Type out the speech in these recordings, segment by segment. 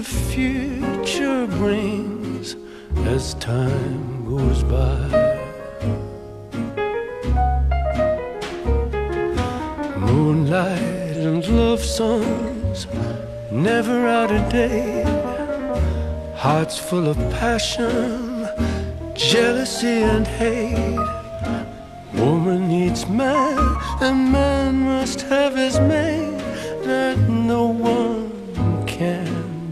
The future brings as time goes by. Moonlight and love songs, never out of date. Hearts full of passion, jealousy and hate. Woman needs man, and man must have his mate that no one can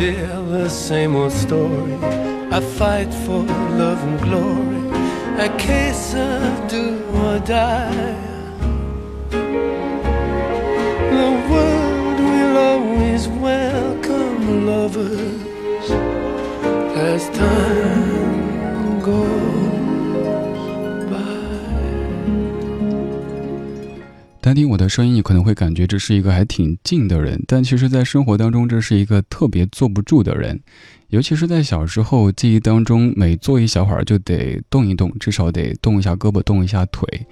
Still the same old story. A fight for love and glory. A case of do or die. The world will always welcome lovers as time goes. 单听我的声音，你可能会感觉这是一个还挺静的人，但其实，在生活当中，这是一个特别坐不住的人。尤其是在小时候记忆当中，每坐一小会儿就得动一动，至少得动一下胳膊，动一下腿。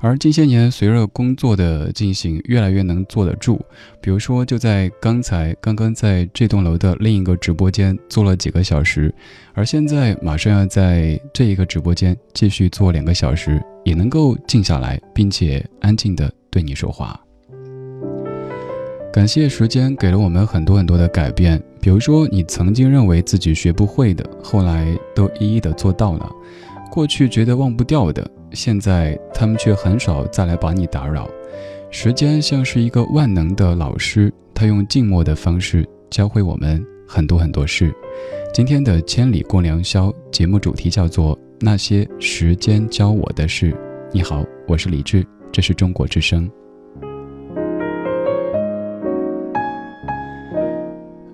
而近些年，随着工作的进行，越来越能坐得住。比如说，就在刚才，刚刚在这栋楼的另一个直播间坐了几个小时，而现在马上要在这一个直播间继续坐两个小时，也能够静下来，并且安静的对你说话。感谢时间给了我们很多很多的改变，比如说你曾经认为自己学不会的，后来都一一的做到了；过去觉得忘不掉的，现在他们却很少再来把你打扰。时间像是一个万能的老师，他用静默的方式教会我们很多很多事。今天的千里共良宵节目主题叫做那些时间教我的事。你好，我是李志，这是中国之声。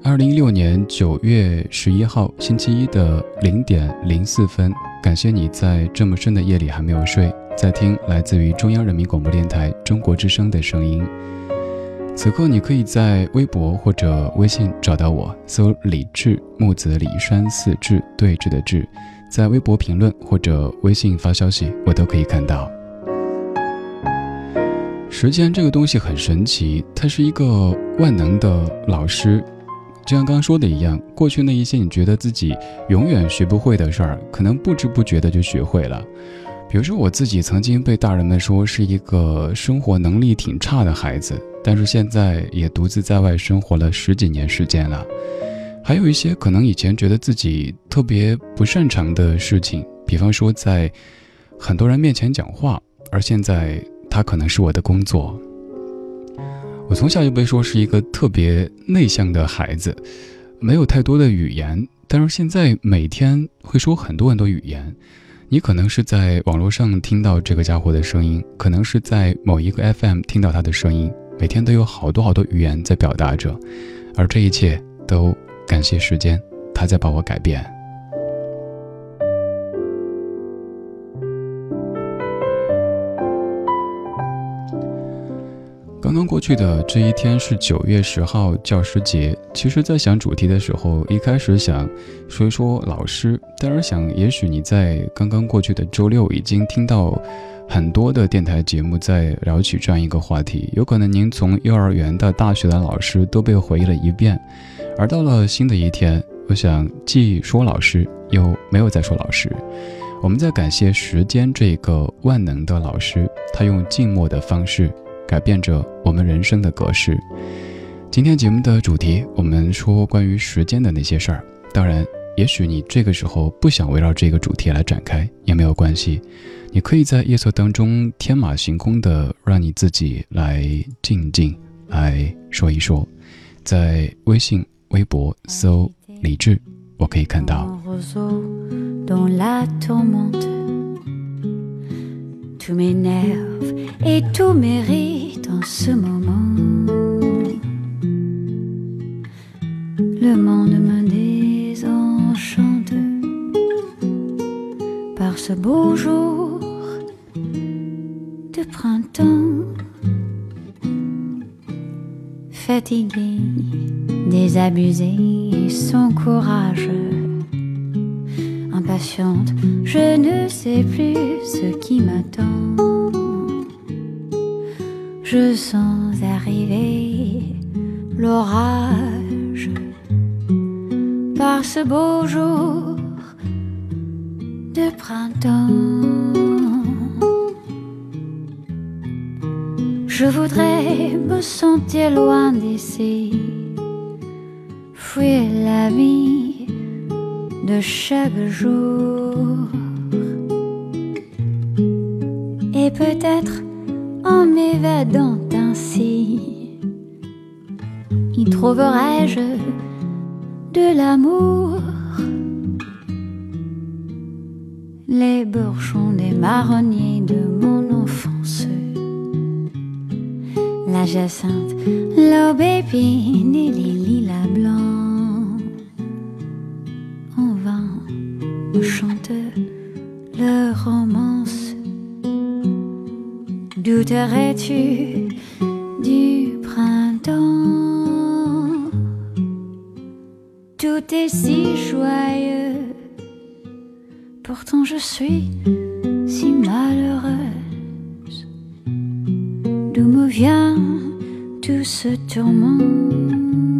二零一六年九月十一号星期一的零点零四分，感谢你在这么深的夜里还没有睡，在听来自于中央人民广播电台中国之声的声音。此刻你可以在微博或者微信找到我，搜“李志木子李山寺志对峙的志”，在微博评论或者微信发消息，我都可以看到。时间这个东西很神奇，它是一个万能的老师。就像刚刚说的一样，过去那一些你觉得自己永远学不会的事儿，可能不知不觉的就学会了。比如说我自己曾经被大人们说是一个生活能力挺差的孩子，但是现在也独自在外生活了十几年时间了。还有一些可能以前觉得自己特别不擅长的事情，比方说在很多人面前讲话，而现在它可能是我的工作。我从小就被说是一个特别内向的孩子，没有太多的语言，但是现在每天会说很多很多语言。你可能是在网络上听到这个家伙的声音，可能是在某一个 FM 听到他的声音，每天都有好多好多语言在表达着，而这一切都感谢时间，他在把我改变。刚刚过去的这一天是九月十号教师节。其实，在想主题的时候，一开始想说一说老师，但是想，也许你在刚刚过去的周六已经听到很多的电台节目在聊起这样一个话题，有可能您从幼儿园到大学的老师都被回忆了一遍，而到了新的一天，我想既说老师，又没有再说老师，我们在感谢时间这个万能的老师，他用静默的方式。改变着我们人生的格式。今天节目的主题，我们说关于时间的那些事儿。当然，也许你这个时候不想围绕这个主题来展开，也没有关系。你可以在夜色当中天马行空的，让你自己来静静来说一说。在微信、微博搜“李智”，我可以看到。Ce moment. Le monde me désenchante par ce beau jour de printemps. Fatigué, désabusé, son courage impatiente, je ne sais plus ce qui m'attend. Je sens arriver l'orage par ce beau jour de printemps. Je voudrais me sentir loin d'ici, fuir la vie de chaque jour. Et peut-être ainsi, y trouverai-je de l'amour? Les bourgeons des marronniers de mon enfance, la jacinthe, l'aubépine et les lilas blancs. chante leur romance. Douterais-tu du printemps. Tout est si joyeux, pourtant je suis si malheureuse. D'où me vient tout ce tourment?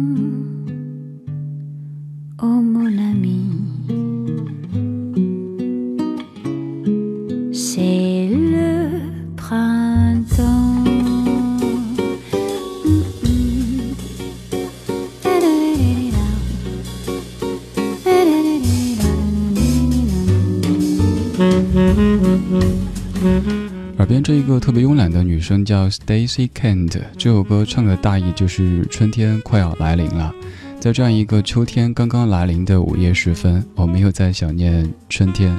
生叫 Stacy Kent，这首歌唱的大意就是春天快要来临了，在这样一个秋天刚刚来临的午夜时分，我们又在想念春天。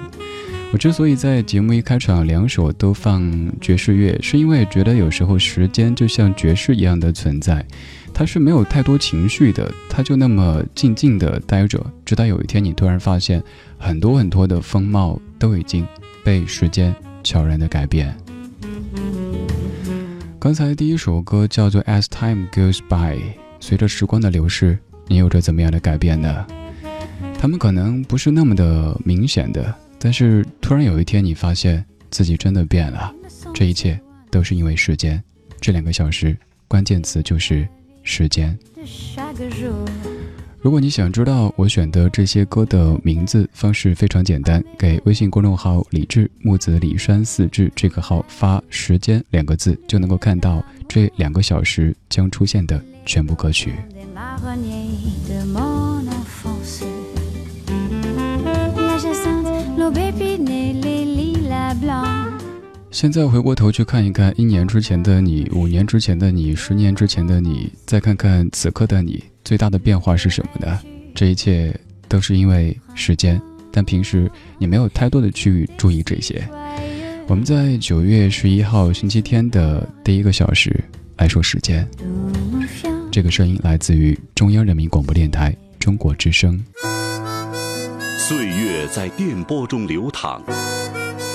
我之所以在节目一开场两首都放爵士乐，是因为觉得有时候时间就像爵士一样的存在，它是没有太多情绪的，它就那么静静的待着，直到有一天你突然发现，很多很多的风貌都已经被时间悄然的改变。刚才第一首歌叫做《As Time Goes By》，随着时光的流逝，你有着怎么样的改变呢？他们可能不是那么的明显的，但是突然有一天，你发现自己真的变了。这一切都是因为时间。这两个小时，关键词就是时间。如果你想知道我选的这些歌的名字，方式非常简单，给微信公众号“李志木子李山四志”这个号发“时间”两个字，就能够看到这两个小时将出现的全部歌曲。现在回过头去看一看一年之前的你，五年之前的你，十年之前的你，再看看此刻的你。最大的变化是什么呢？这一切都是因为时间，但平时你没有太多的去注意这些。我们在九月十一号星期天的第一个小时来说时间。这个声音来自于中央人民广播电台中国之声。岁月在电波中流淌，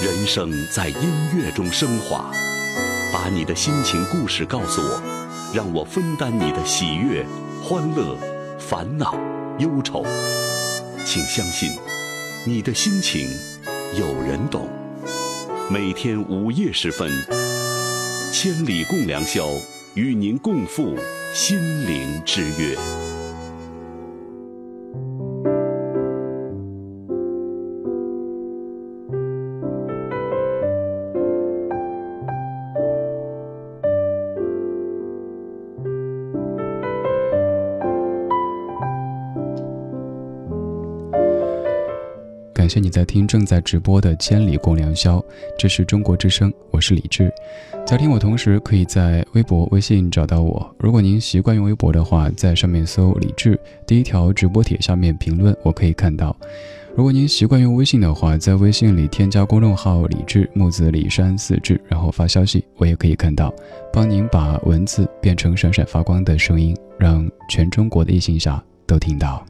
人生在音乐中升华。把你的心情故事告诉我，让我分担你的喜悦。欢乐、烦恼、忧愁，请相信，你的心情有人懂。每天午夜时分，千里共良宵，与您共赴心灵之约。感谢你在听正在直播的《千里共良宵》，这是中国之声，我是李志。在听我同时，可以在微博、微信找到我。如果您习惯用微博的话，在上面搜“李志”，第一条直播帖下面评论，我可以看到。如果您习惯用微信的话，在微信里添加公众号“李志木子李山四志”，然后发消息，我也可以看到，帮您把文字变成闪闪发光的声音，让全中国的异性侠都听到。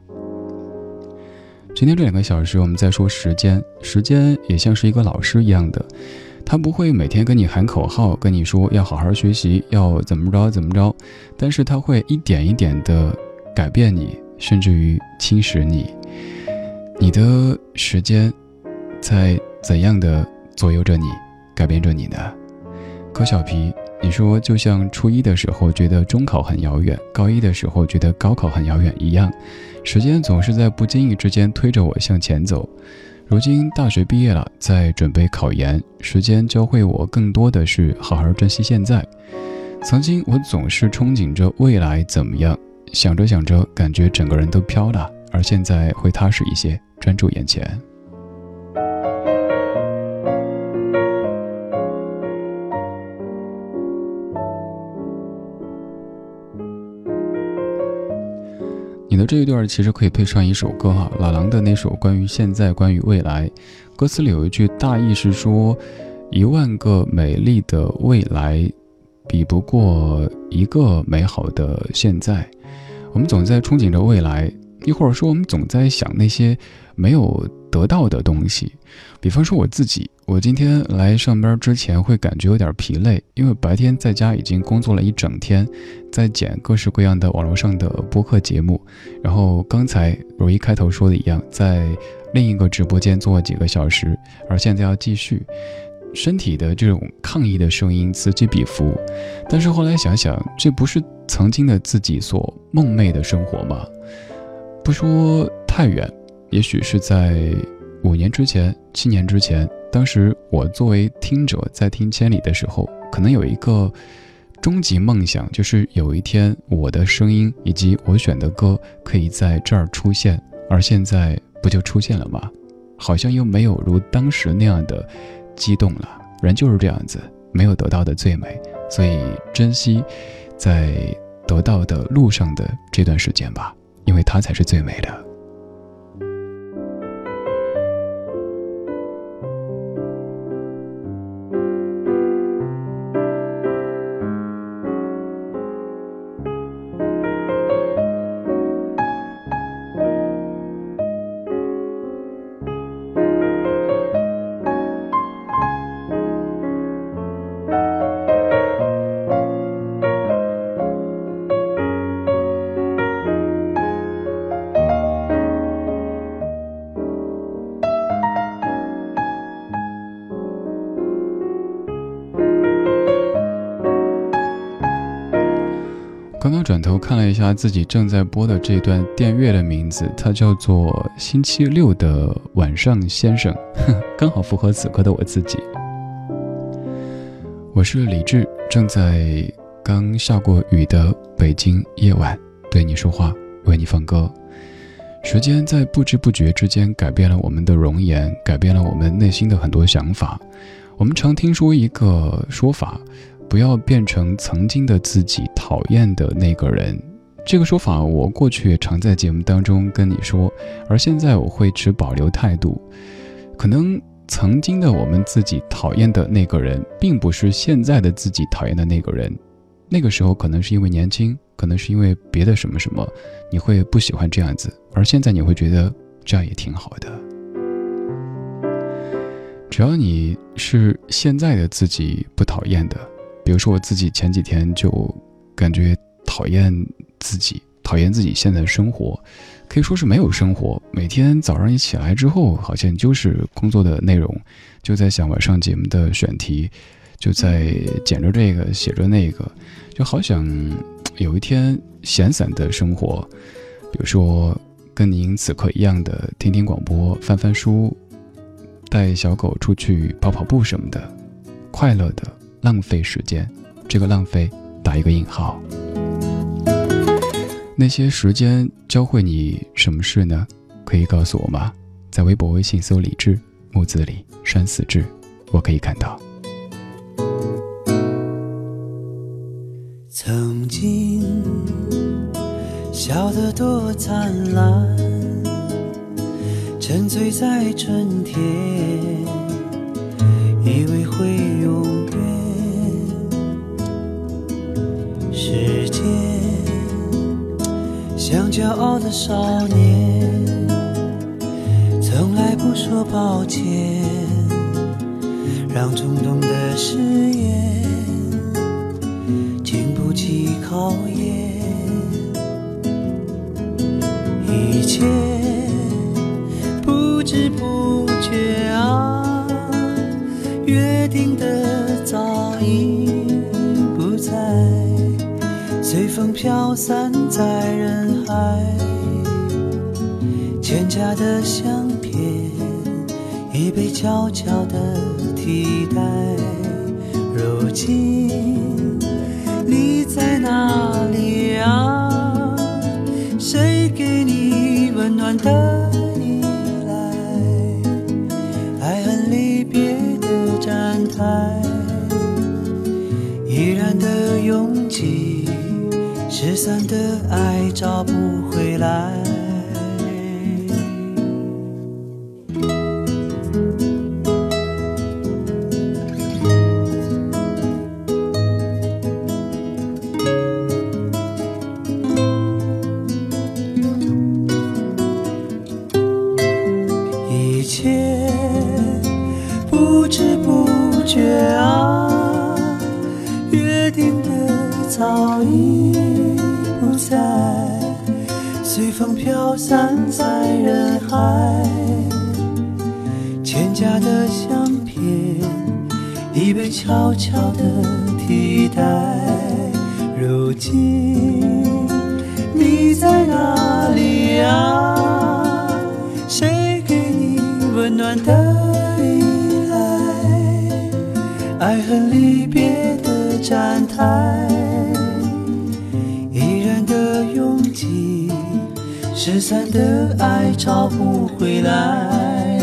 今天这两个小时，我们在说时间。时间也像是一个老师一样的，他不会每天跟你喊口号，跟你说要好好学习，要怎么着怎么着，但是他会一点一点的改变你，甚至于侵蚀你。你的时间在怎样的左右着你，改变着你呢？柯小皮，你说就像初一的时候觉得中考很遥远，高一的时候觉得高考很遥远一样。时间总是在不经意之间推着我向前走。如今大学毕业了，在准备考研，时间教会我更多的是好好珍惜现在。曾经我总是憧憬着未来怎么样，想着想着，感觉整个人都飘了，而现在会踏实一些，专注眼前。这一段其实可以配上一首歌哈，老狼的那首关于现在、关于未来，歌词里有一句大意是说，一万个美丽的未来，比不过一个美好的现在。我们总在憧憬着未来，一会儿说我们总在想那些没有得到的东西，比方说我自己。我今天来上班之前会感觉有点疲累，因为白天在家已经工作了一整天，在剪各式各样的网络上的播客节目，然后刚才如一开头说的一样，在另一个直播间做了几个小时，而现在要继续，身体的这种抗议的声音此起彼伏，但是后来想想，这不是曾经的自己所梦寐的生活吗？不说太远，也许是在五年之前、七年之前。当时我作为听者在听《千里》的时候，可能有一个终极梦想，就是有一天我的声音以及我选的歌可以在这儿出现。而现在不就出现了吗？好像又没有如当时那样的激动了。人就是这样子，没有得到的最美，所以珍惜在得到的路上的这段时间吧，因为它才是最美的。看了一下自己正在播的这段电乐的名字，它叫做《星期六的晚上先生》，刚好符合此刻的我自己。我是李志，正在刚下过雨的北京夜晚对你说话，为你放歌。时间在不知不觉之间改变了我们的容颜，改变了我们内心的很多想法。我们常听说一个说法。不要变成曾经的自己讨厌的那个人，这个说法我过去也常在节目当中跟你说，而现在我会持保留态度。可能曾经的我们自己讨厌的那个人，并不是现在的自己讨厌的那个人。那个时候可能是因为年轻，可能是因为别的什么什么，你会不喜欢这样子，而现在你会觉得这样也挺好的。只要你是现在的自己不讨厌的。比如说我自己前几天就感觉讨厌自己，讨厌自己现在的生活，可以说是没有生活。每天早上一起来之后，好像就是工作的内容，就在想晚上节目的选题，就在剪着这个写着那个，就好想有一天闲散的生活，比如说跟您此刻一样的听听广播、翻翻书、带小狗出去跑跑步什么的，快乐的。浪费时间，这个浪费打一个引号。那些时间教会你什么事呢？可以告诉我吗？在微博、微信搜“李志木子李山寺志”，我可以看到。曾经笑得多灿烂，沉醉在春天，以为会像骄傲的少年，从来不说抱歉，让冲动的誓言经不起考验。一切不知不觉啊，约定的早已。随风飘散在人海，欠佳的相片已被悄悄的替代。如今你在哪里啊？谁给你温暖的依赖？爱恨离别的站台，依然的拥挤。失散的爱找不回来。飘散在人海，欠佳的相片已被悄悄地替代。如今你在哪里啊？谁给你温暖的依赖？爱恨离别的站台。失散的爱找不回来，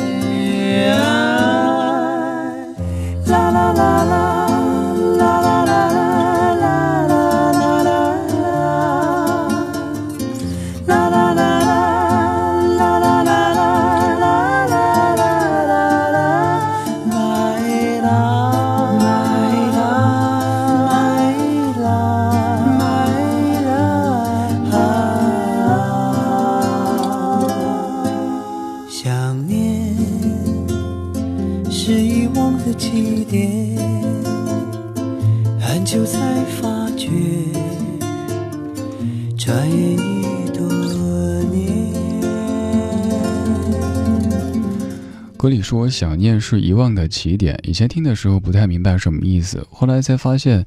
想念是遗忘的起点，以前听的时候不太明白什么意思，后来才发现，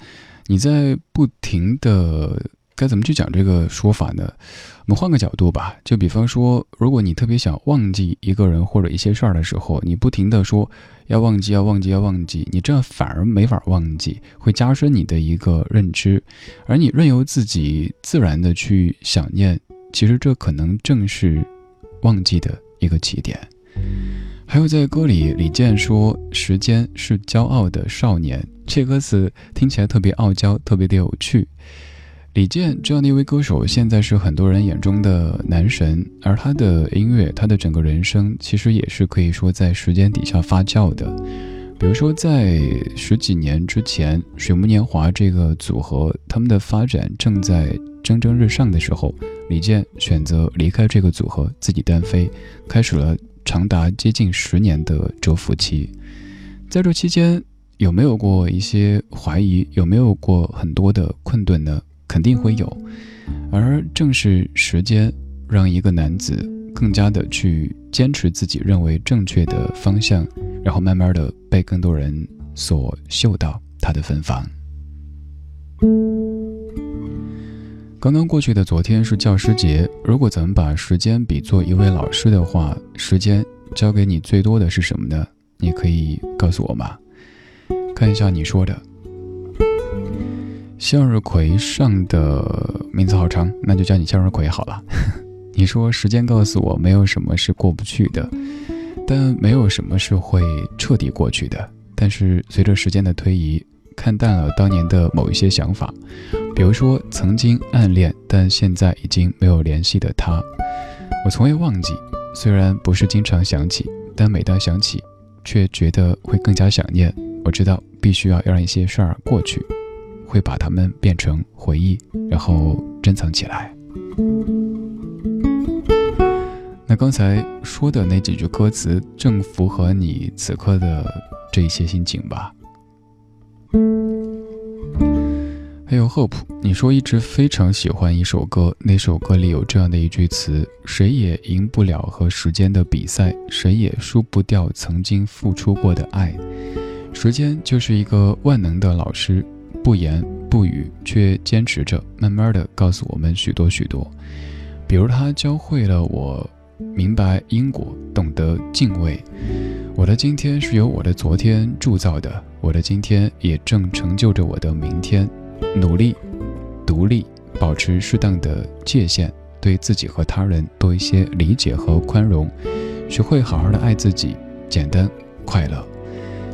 你在不停的该怎么去讲这个说法呢？我们换个角度吧，就比方说，如果你特别想忘记一个人或者一些事儿的时候，你不停的说要忘记、要忘记、要忘记，你这样反而没法忘记，会加深你的一个认知，而你任由自己自然的去想念，其实这可能正是忘记的一个起点。还有在歌里，李健说：“时间是骄傲的少年。”这歌词听起来特别傲娇，特别的有趣。李健这样的一位歌手，现在是很多人眼中的男神，而他的音乐，他的整个人生，其实也是可以说在时间底下发酵的。比如说，在十几年之前，水木年华这个组合，他们的发展正在蒸蒸日上的时候，李健选择离开这个组合，自己单飞，开始了。长达接近十年的蛰伏期，在这期间有没有过一些怀疑？有没有过很多的困顿呢？肯定会有。而正是时间，让一个男子更加的去坚持自己认为正确的方向，然后慢慢的被更多人所嗅到他的芬芳。刚刚过去的昨天是教师节，如果咱们把时间比作一位老师的话，时间教给你最多的是什么呢？你可以告诉我吗？看一下你说的。向日葵上的名字好长，那就叫你向日葵好了。你说时间告诉我，没有什么是过不去的，但没有什么是会彻底过去的。但是随着时间的推移。看淡了当年的某一些想法，比如说曾经暗恋但现在已经没有联系的他，我从未忘记。虽然不是经常想起，但每当想起，却觉得会更加想念。我知道必须要让一些事儿过去，会把它们变成回忆，然后珍藏起来。那刚才说的那几句歌词，正符合你此刻的这一些心情吧。还有 Hope，你说一直非常喜欢一首歌，那首歌里有这样的一句词：谁也赢不了和时间的比赛，谁也输不掉曾经付出过的爱。时间就是一个万能的老师，不言不语，却坚持着，慢慢的告诉我们许多许多。比如他教会了我明白因果，懂得敬畏。我的今天是由我的昨天铸造的，我的今天也正成就着我的明天。努力，独立，保持适当的界限，对自己和他人多一些理解和宽容，学会好好的爱自己，简单快乐。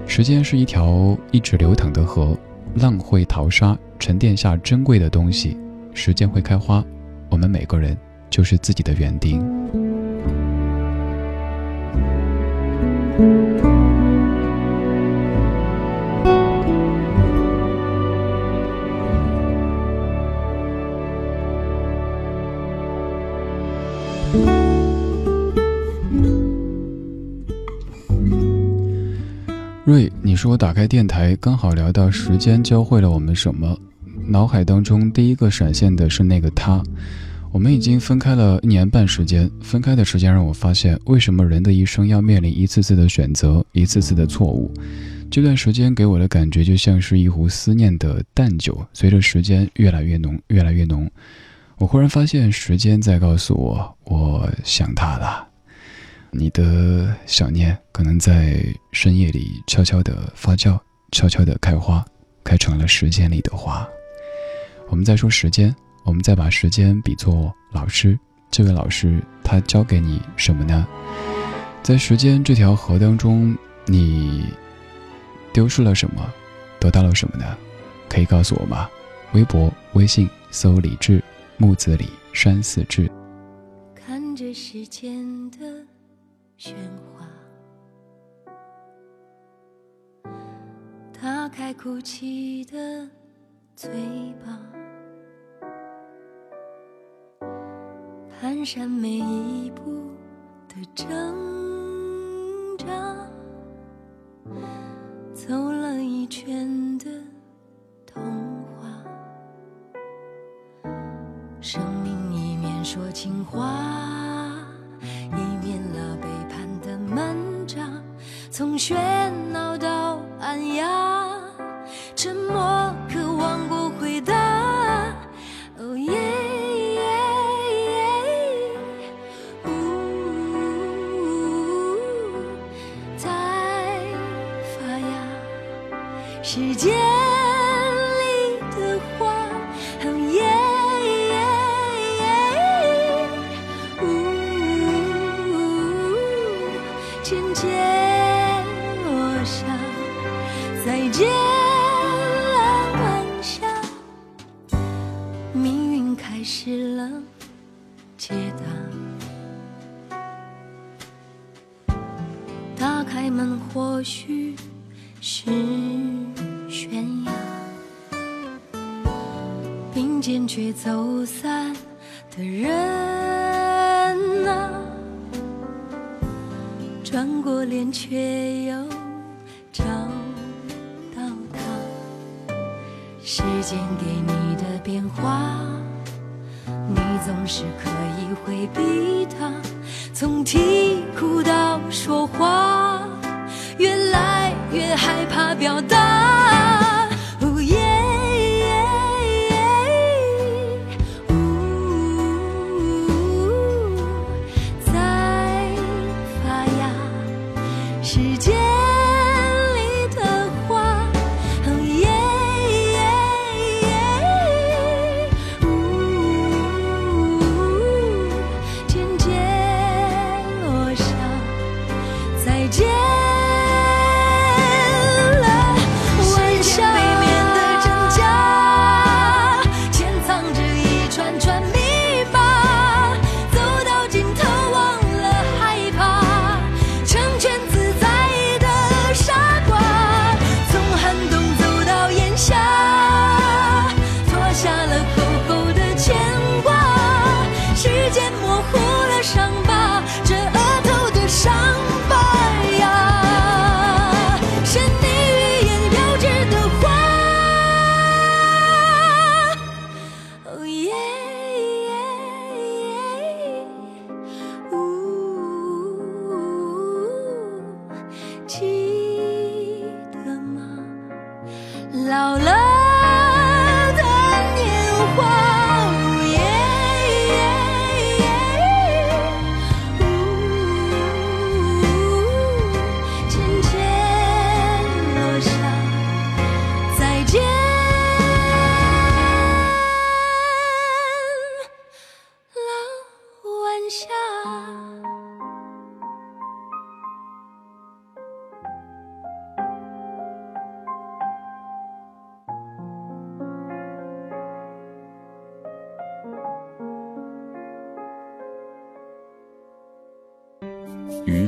时间是一条一直流淌的河，浪会淘沙，沉淀下珍贵的东西。时间会开花，我们每个人就是自己的园丁。瑞，你说打开电台刚好聊到时间教会了我们什么？脑海当中第一个闪现的是那个他。我们已经分开了一年半时间，分开的时间让我发现，为什么人的一生要面临一次次的选择，一次次的错误？这段时间给我的感觉就像是一壶思念的淡酒，随着时间越来越浓，越来越浓。我忽然发现，时间在告诉我，我想他了。你的想念可能在深夜里悄悄地发酵，悄悄地开花，开成了时间里的花。我们再说时间，我们再把时间比作老师。这位老师，他教给你什么呢？在时间这条河当中，你丢失了什么，得到了什么呢？可以告诉我吗？微博、微信搜“李志木子李山寺志”。看着时间的。喧哗，打开哭泣的嘴巴，蹒跚每一步的挣扎，走了一圈的童话，生命一面说情话。一面拉背叛的门闸从学走散的人啊，转过脸却又找到他。时间给你的变化，你总是可以回避它。从啼哭到说话，越来越害怕表达。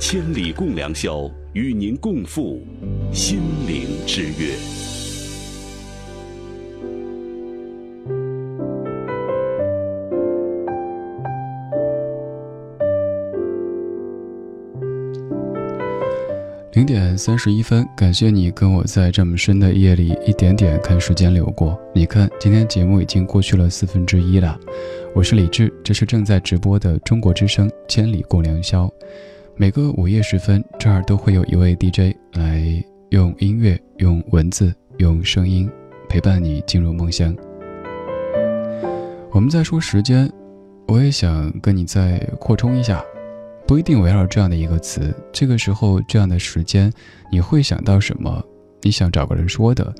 千里共良宵，与您共赴心灵之约。零点三十一分，感谢你跟我在这么深的夜里一点点看时间流过。你看，今天节目已经过去了四分之一了。我是李志，这是正在直播的中国之声《千里共良宵》。每个午夜时分，这儿都会有一位 DJ 来用音乐、用文字、用声音陪伴你进入梦乡。我们在说时间，我也想跟你再扩充一下。不一定围绕这样的一个词，这个时候这样的时间，你会想到什么？你想找个人说的，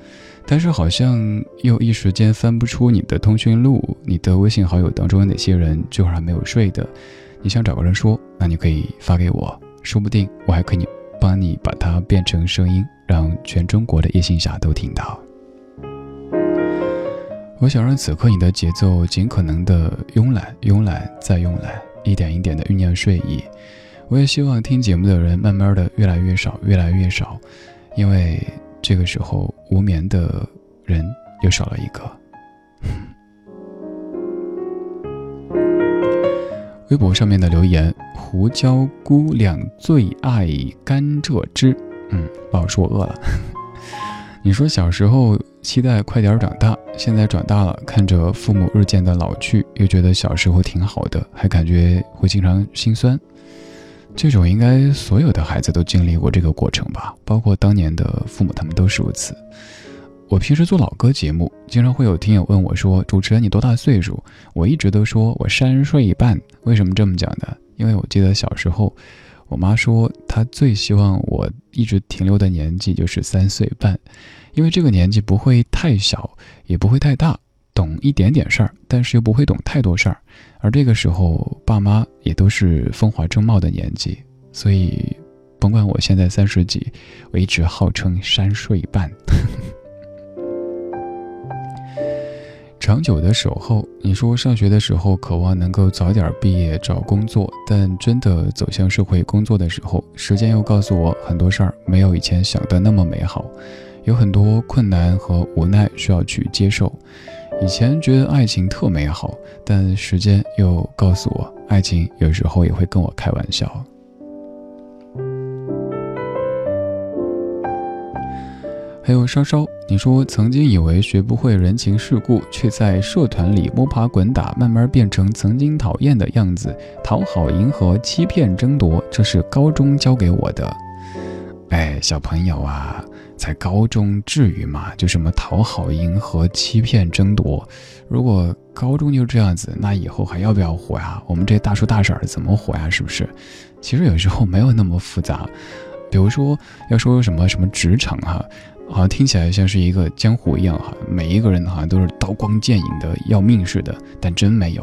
但是好像又一时间翻不出你的通讯录，你的微信好友当中有哪些人这会儿还没有睡的？你想找个人说，那你可以发给我，说不定我还可以帮你把它变成声音，让全中国的夜行侠都听到。我想让此刻你的节奏尽可能的慵懒，慵懒再慵懒。一点一点的酝酿睡意，我也希望听节目的人慢慢的越来越少，越来越少，因为这个时候无眠的人又少了一个。微博上面的留言：胡椒姑娘最爱甘蔗汁。嗯，不好说，我饿了。你说小时候期待快点长大，现在长大了，看着父母日渐的老去，又觉得小时候挺好的，还感觉会经常心酸。这种应该所有的孩子都经历过这个过程吧，包括当年的父母，他们都是如此。我平时做老歌节目，经常会有听友问我说：“主持人，你多大岁数？”我一直都说我三岁半。为什么这么讲呢？因为我记得小时候，我妈说她最希望我一直停留的年纪就是三岁半，因为这个年纪不会太小，也不会太大，懂一点点事儿，但是又不会懂太多事儿。而这个时候，爸妈也都是风华正茂的年纪，所以，甭管我现在三十几，我一直号称三岁半。长久的守候，你说上学的时候渴望能够早点毕业找工作，但真的走向社会工作的时候，时间又告诉我很多事儿没有以前想的那么美好，有很多困难和无奈需要去接受。以前觉得爱情特美好，但时间又告诉我，爱情有时候也会跟我开玩笑。还有稍稍，你说曾经以为学不会人情世故，却在社团里摸爬滚打，慢慢变成曾经讨厌的样子，讨好、迎合、欺骗、争夺，这是高中教给我的。哎，小朋友啊。在高中至于吗？就什么讨好、迎合、欺骗、争夺，如果高中就这样子，那以后还要不要活呀？我们这大叔大婶怎么活呀？是不是？其实有时候没有那么复杂。比如说，要说什么什么职场哈，好像听起来像是一个江湖一样哈，每一个人好像都是刀光剑影的要命似的，但真没有。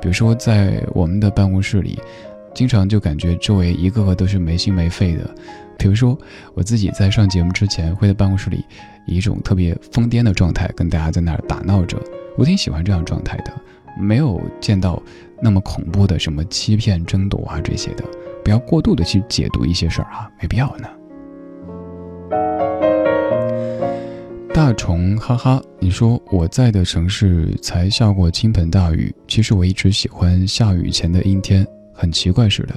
比如说在我们的办公室里，经常就感觉周围一个个都是没心没肺的。比如说，我自己在上节目之前，会在办公室里以一种特别疯癫的状态跟大家在那儿打闹着。我挺喜欢这样状态的，没有见到那么恐怖的什么欺骗、争夺啊这些的，不要过度的去解读一些事儿啊，没必要呢。大虫，哈哈，你说我在的城市才下过倾盆大雨，其实我一直喜欢下雨前的阴天，很奇怪似的。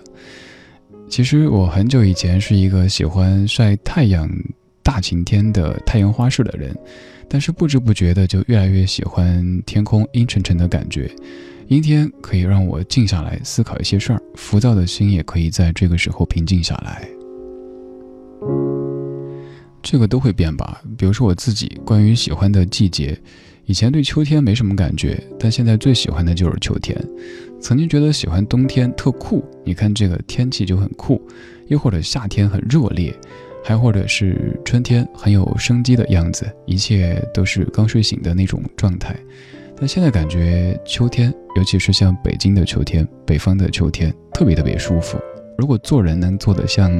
其实我很久以前是一个喜欢晒太阳、大晴天的太阳花式的人，但是不知不觉的就越来越喜欢天空阴沉沉的感觉。阴天可以让我静下来思考一些事儿，浮躁的心也可以在这个时候平静下来。这个都会变吧，比如说我自己关于喜欢的季节。以前对秋天没什么感觉，但现在最喜欢的就是秋天。曾经觉得喜欢冬天特酷，你看这个天气就很酷；又或者夏天很热烈，还或者是春天很有生机的样子，一切都是刚睡醒的那种状态。但现在感觉秋天，尤其是像北京的秋天、北方的秋天，特别特别舒服。如果做人能做得像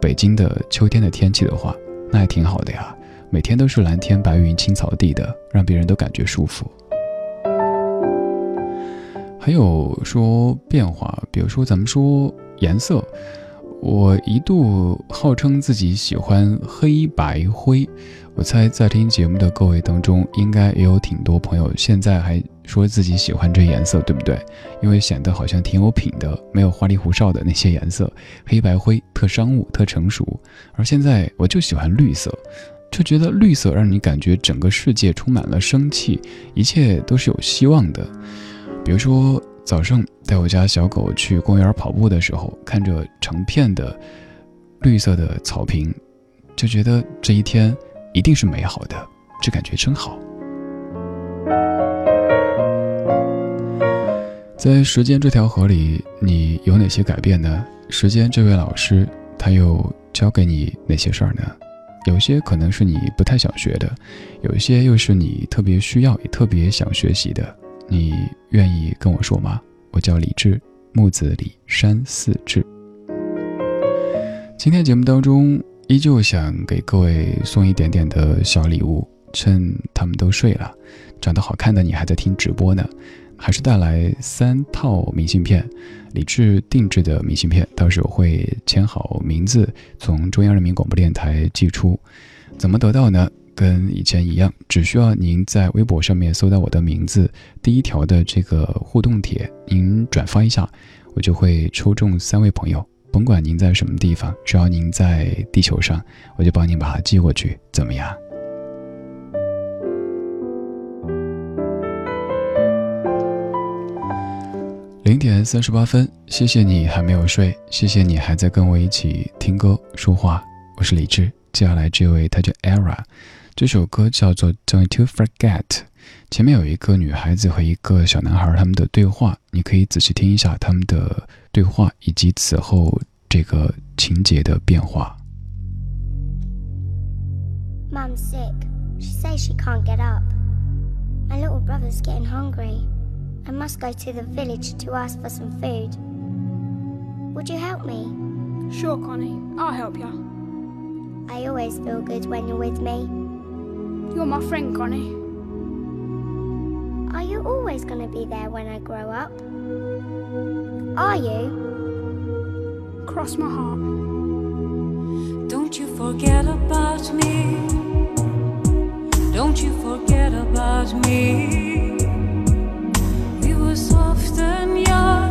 北京的秋天的天气的话，那也挺好的呀。每天都是蓝天白云青草地的，让别人都感觉舒服。还有说变化，比如说咱们说颜色，我一度号称自己喜欢黑白灰，我猜在听节目的各位当中，应该也有挺多朋友现在还说自己喜欢这颜色，对不对？因为显得好像挺有品的，没有花里胡哨的那些颜色，黑白灰特商务、特成熟。而现在我就喜欢绿色。就觉得绿色让你感觉整个世界充满了生气，一切都是有希望的。比如说早上带我家小狗去公园跑步的时候，看着成片的绿色的草坪，就觉得这一天一定是美好的，这感觉真好。在时间这条河里，你有哪些改变呢？时间这位老师，他又教给你哪些事儿呢？有些可能是你不太想学的，有些又是你特别需要也特别想学习的，你愿意跟我说吗？我叫李志，木子李山寺志。今天节目当中，依旧想给各位送一点点的小礼物，趁他们都睡了，长得好看的你还在听直播呢。还是带来三套明信片，李志定制的明信片，到时候会签好名字，从中央人民广播电台寄出。怎么得到呢？跟以前一样，只需要您在微博上面搜到我的名字，第一条的这个互动帖，您转发一下，我就会抽中三位朋友。甭管您在什么地方，只要您在地球上，我就帮您把它寄过去，怎么样？零点三十八分，谢谢你还没有睡，谢谢你还在跟我一起听歌说话。我是李志，接下来这位他叫 Era，这首歌叫做 Don't You Forget。前面有一个女孩子和一个小男孩他们的对话，你可以仔细听一下他们的对话以及此后这个情节的变化。Mum's sick. She says she can't get up. My little brother's getting hungry. I must go to the village to ask for some food. Would you help me? Sure, Connie. I'll help you. I always feel good when you're with me. You're my friend, Connie. Are you always going to be there when I grow up? Are you? Cross my heart. Don't you forget about me. Don't you forget about me was often young.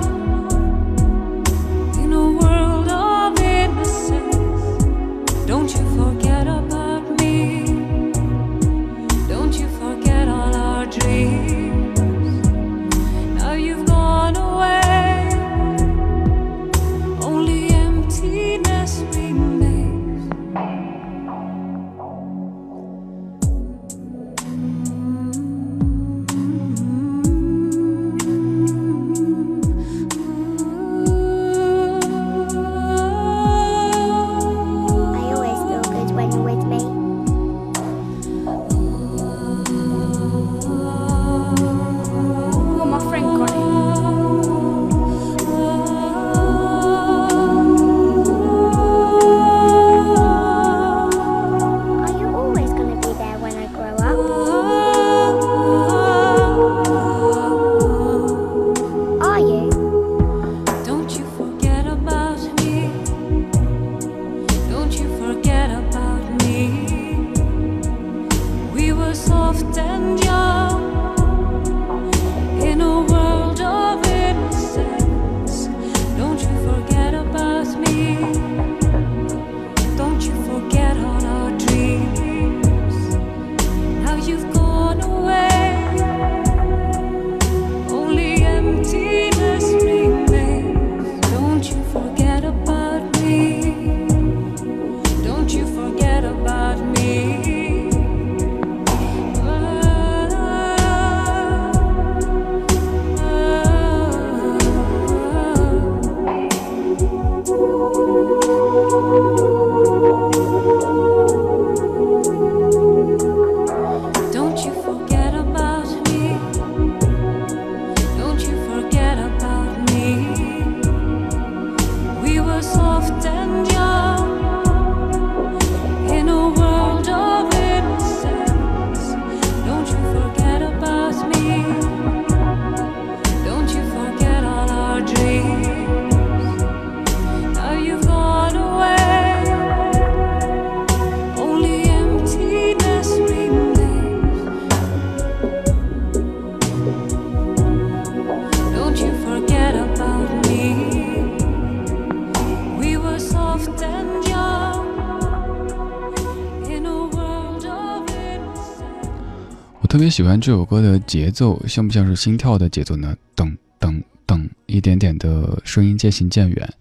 特别喜欢这首歌的节奏，像不像是心跳的节奏呢？噔噔噔，一点点的声音渐行渐远。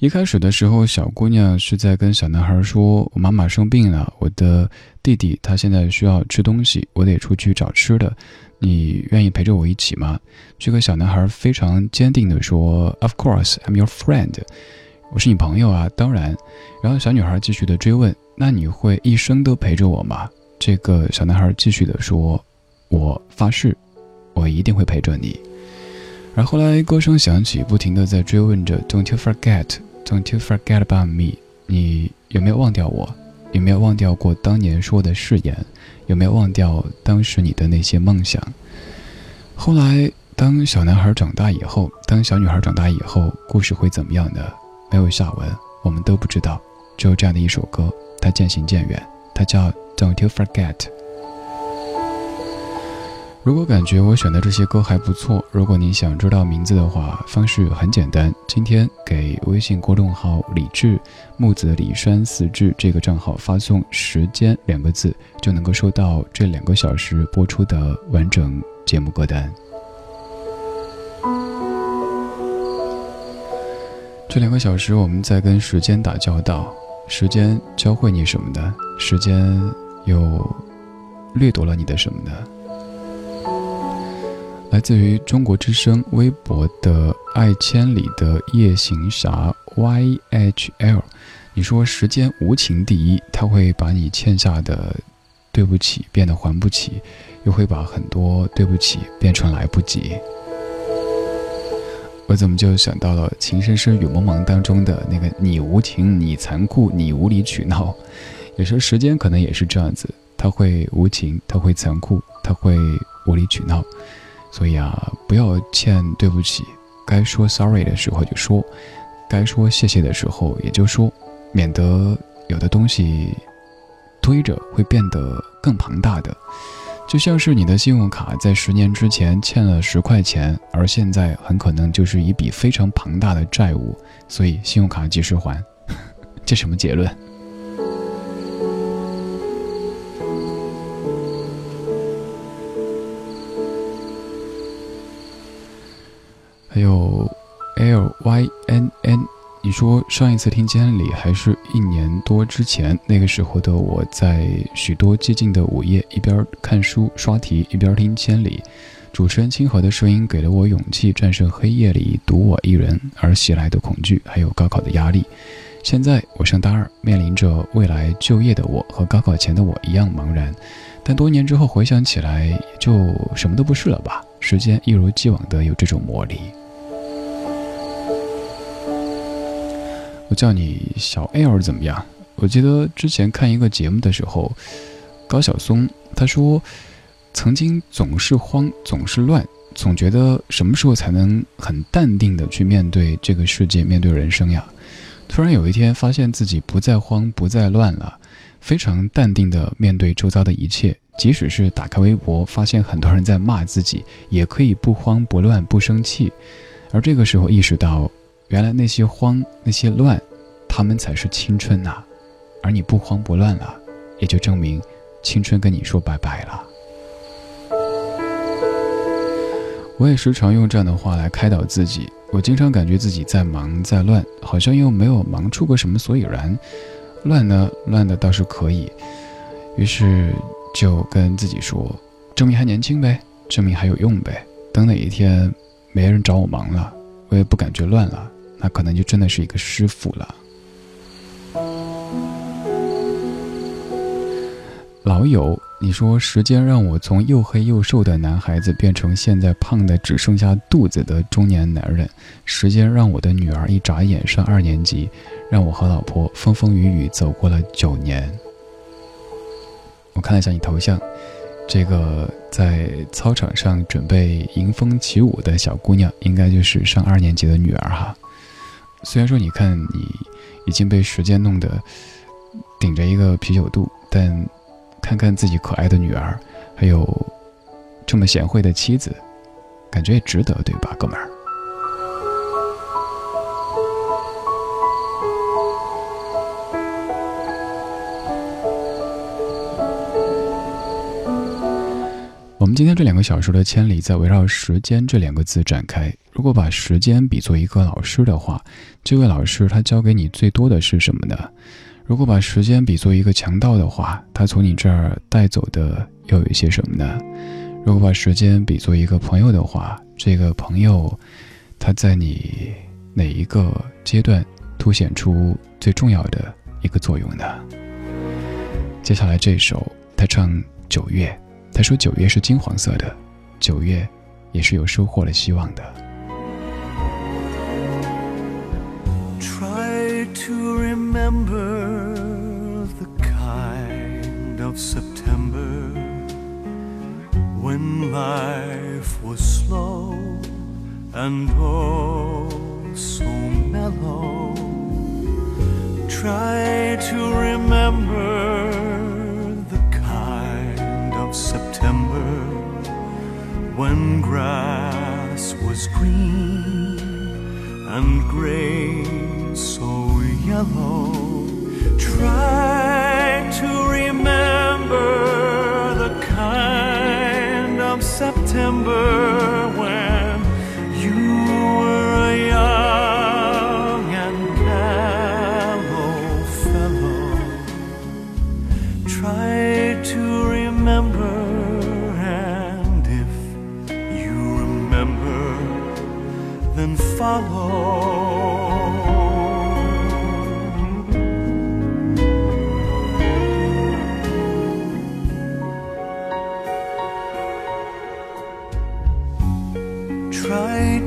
一开始的时候，小姑娘是在跟小男孩说：“我妈妈生病了，我的弟弟他现在需要吃东西，我得出去找吃的，你愿意陪着我一起吗？”这个小男孩非常坚定地说：“Of course, I'm your friend，我是你朋友啊，当然。”然后小女孩继续的追问：“那你会一生都陪着我吗？”这个小男孩继续的说：“我发誓，我一定会陪着你。”而后来歌声响起，不停的在追问着：“Don't you forget, don't you forget about me？你有没有忘掉我？有没有忘掉过当年说的誓言？有没有忘掉当时你的那些梦想？”后来，当小男孩长大以后，当小女孩长大以后，故事会怎么样呢？没有下文，我们都不知道。只有这样的一首歌，它渐行渐远，它叫《Don't You Forget》。如果感觉我选的这些歌还不错，如果你想知道名字的话，方式很简单。今天给微信公众号“李志木子李山四志”这个账号发送“时间”两个字，就能够收到这两个小时播出的完整节目歌单。这两个小时我们在跟时间打交道，时间教会你什么呢？时间又掠夺了你的什么呢？来自于中国之声微博的“爱千里的夜行侠 YHL”，你说时间无情第一，它会把你欠下的对不起变得还不起，又会把很多对不起变成来不及。我怎么就想到了《情深深雨蒙蒙》当中的那个“你无情，你残酷，你无理取闹”？有时候时间可能也是这样子，它会无情，它会残酷，它会无理取闹。所以啊，不要欠对不起，该说 sorry 的时候就说，该说谢谢的时候也就说，免得有的东西堆着会变得更庞大的。就像是你的信用卡在十年之前欠了十块钱，而现在很可能就是一笔非常庞大的债务，所以信用卡及时还。这什么结论？还有 L Y N N。你说上一次听千里还是一年多之前，那个时候的我在许多寂静的午夜，一边看书刷题，一边听千里。主持人清和的声音给了我勇气，战胜黑夜里独我一人而袭来的恐惧，还有高考的压力。现在我上大二，面临着未来就业的我和高考前的我一样茫然，但多年之后回想起来，就什么都不是了吧。时间一如既往的有这种魔力。我叫你小 L 怎么样？我记得之前看一个节目的时候，高晓松他说，曾经总是慌，总是乱，总觉得什么时候才能很淡定的去面对这个世界，面对人生呀？突然有一天发现自己不再慌，不再乱了，非常淡定的面对周遭的一切，即使是打开微博发现很多人在骂自己，也可以不慌不乱不生气，而这个时候意识到。原来那些慌，那些乱，他们才是青春呐！而你不慌不乱了，也就证明青春跟你说拜拜了。我也时常用这样的话来开导自己。我经常感觉自己在忙在乱，好像又没有忙出个什么所以然。乱呢，乱的倒是可以。于是就跟自己说：证明还年轻呗，证明还有用呗。等哪一天没人找我忙了，我也不感觉乱了。那可能就真的是一个师傅了。老友，你说时间让我从又黑又瘦的男孩子变成现在胖的只剩下肚子的中年男人，时间让我的女儿一眨眼上二年级，让我和老婆风风雨雨走过了九年。我看了一下你头像，这个在操场上准备迎风起舞的小姑娘，应该就是上二年级的女儿哈。虽然说你看你已经被时间弄得顶着一个啤酒肚，但看看自己可爱的女儿，还有这么贤惠的妻子，感觉也值得，对吧，哥们儿？我们今天这两个小时的千里，在围绕“时间”这两个字展开。如果把时间比作一个老师的话，这位老师他教给你最多的是什么呢？如果把时间比作一个强盗的话，他从你这儿带走的又有一些什么呢？如果把时间比作一个朋友的话，这个朋友他在你哪一个阶段凸显出最重要的一个作用呢？接下来这首，他唱九月。他说：“九月是金黄色的，九月也是有收获了希望的。” Try to remember the kind of September when life was slow and oh so mellow. Try to remember when grass was green and grain so yellow. Try to remember the kind of September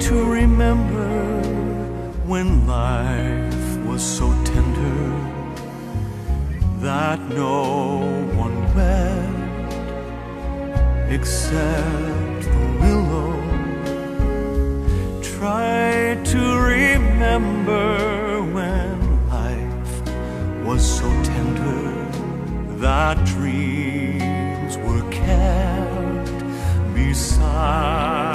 to remember when life was so tender that no one wept except the willow. Try to remember when life was so tender that dreams were kept beside.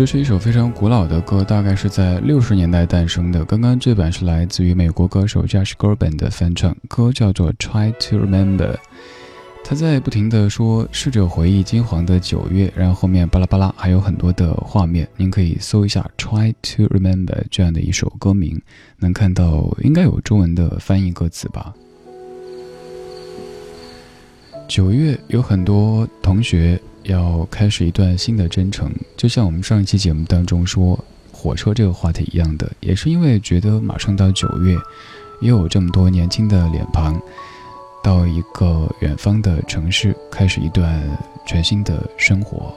这是一首非常古老的歌，大概是在六十年代诞生的。刚刚这版是来自于美国歌手 Josh Groban 的翻唱，歌叫做《Try to Remember》。他在不停的说试着回忆金黄的九月，然后后面巴拉巴拉还有很多的画面，您可以搜一下《Try to Remember》这样的一首歌名，能看到应该有中文的翻译歌词吧。九月有很多同学要开始一段新的征程，就像我们上一期节目当中说火车这个话题一样的，也是因为觉得马上到九月，又有这么多年轻的脸庞，到一个远方的城市，开始一段全新的生活。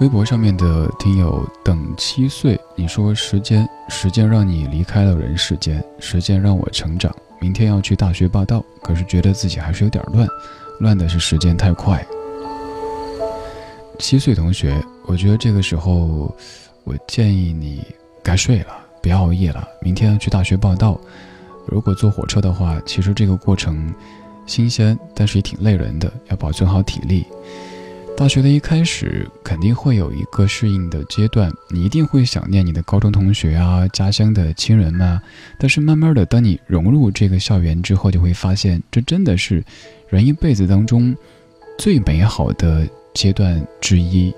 微博上面的听友等七岁，你说时间，时间让你离开了人世间，时间让我成长。明天要去大学报道，可是觉得自己还是有点乱，乱的是时间太快。七岁同学，我觉得这个时候，我建议你该睡了，别熬夜了。明天要去大学报道，如果坐火车的话，其实这个过程新鲜，但是也挺累人的，要保存好体力。大学的一开始肯定会有一个适应的阶段，你一定会想念你的高中同学啊、家乡的亲人们。但是慢慢的，当你融入这个校园之后，就会发现，这真的是人一辈子当中最美好的阶段之一。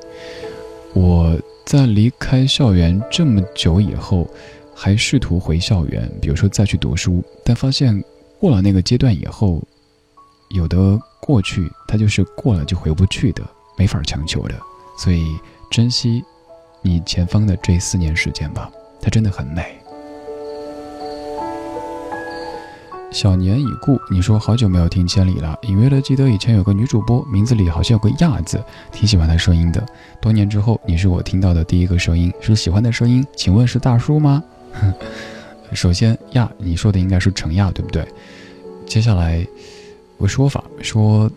我在离开校园这么久以后，还试图回校园，比如说再去读书，但发现过了那个阶段以后，有的过去它就是过了就回不去的。没法强求的，所以珍惜你前方的这四年时间吧，它真的很美。小年已故，你说好久没有听千里了，隐约的记得以前有个女主播，名字里好像有个亚字，挺喜欢她声音的。多年之后，你是我听到的第一个声音，是喜欢的声音，请问是大叔吗？首先，亚，你说的应该是程亚，对不对？接下来，我说法说。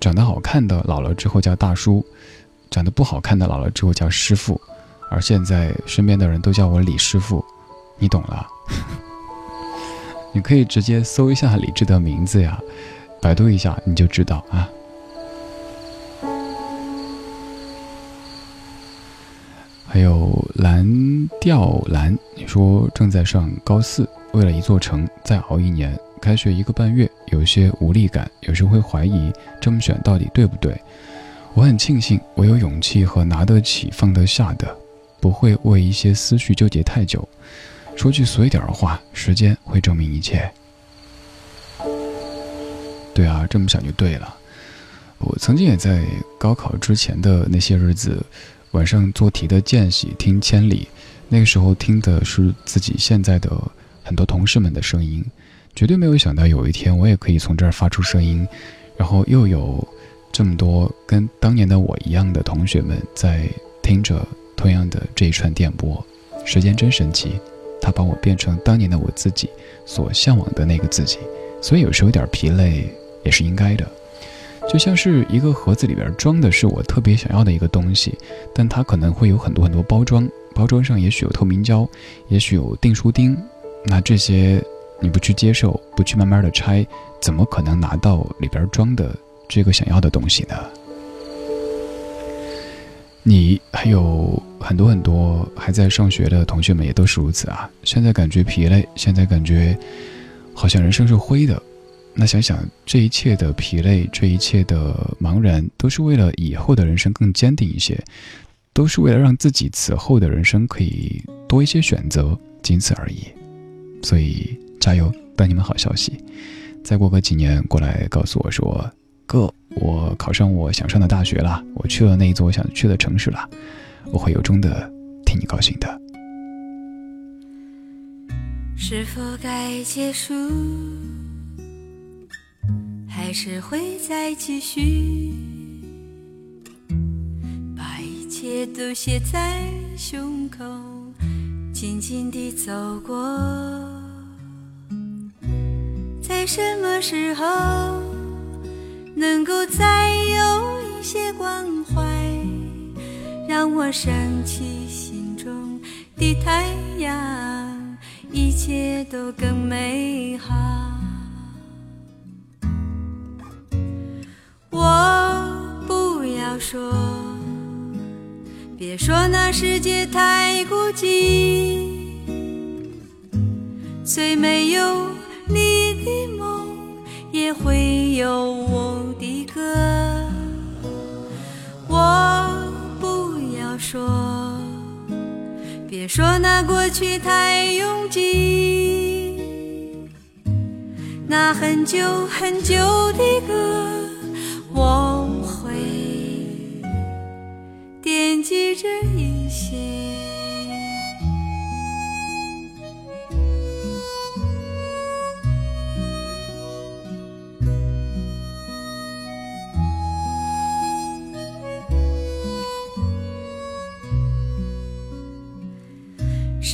长得好看的老了之后叫大叔长得不好看的老了之后叫师傅而现在身边的人都叫我李师傅你懂了？你可以直接搜一下李志的名字呀百度一下你就知道啊。还有蓝调蓝你说正在上高四为了一座城再熬一年开学一个半月，有些无力感，有时会怀疑这么选到底对不对。我很庆幸我有勇气和拿得起放得下的，不会为一些思绪纠结太久。说句俗一点的话，时间会证明一切。对啊，这么想就对了。我曾经也在高考之前的那些日子，晚上做题的间隙听《千里》，那个时候听的是自己现在的很多同事们的声音，绝对没有想到有一天我也可以从这儿发出声音，然后又有这么多跟当年的我一样的同学们在听着同样的这一串电波。时间真神奇，它把我变成当年的我自己所向往的那个自己，所以有时候有点疲累也是应该的。就像是一个盒子里边装的是我特别想要的一个东西，但它可能会有很多很多包装，包装上也许有透明胶，也许有订书钉，那这些你不去接受，不去慢慢的拆，怎么可能拿到里边装的这个想要的东西呢？你还有很多很多还在上学的同学们也都是如此啊！现在感觉疲累，现在感觉好像人生是灰的。那想想这一切的疲累，这一切的茫然，都是为了以后的人生更坚定一些，都是为了让自己此后的人生可以多一些选择，仅此而已。所以加油，等你们好消息。再过个几年过来告诉我说，哥，我考上我想上的大学了，我去了那一座我想去的城市了，我会由衷的替你高兴的。是否该结束？还是会再继续，把一切都写在胸口，静静地走过。什么时候能够再有一些关怀，让我升起心中的太阳，一切都更美好。我不要说，别说那世界太孤寂，虽没有，也会有我的歌。我不要说，别说那过去太拥挤，那很久很久的歌。我会惦记着一些。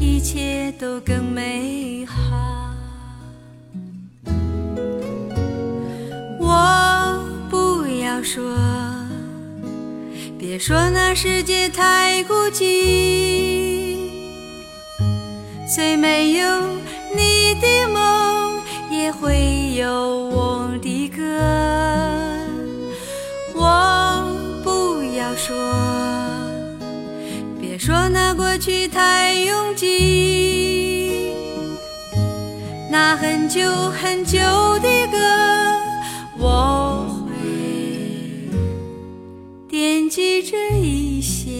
一切都更美好。我不要说。别说那世界太孤寂，虽没有你的梦，也会有我的歌。我不要说，说那过去太拥挤，那很久很久的歌，我会。惦记着一些，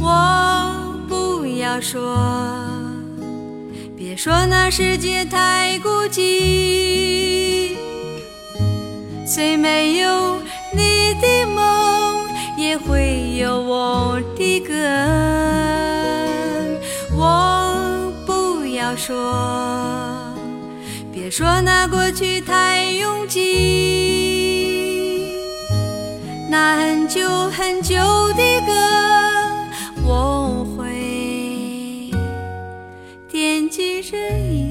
我不要说，别说那世界太孤寂，虽没有你，也会有我的歌我不要说别说那过去太拥挤。那很久很久的歌我会惦记着你。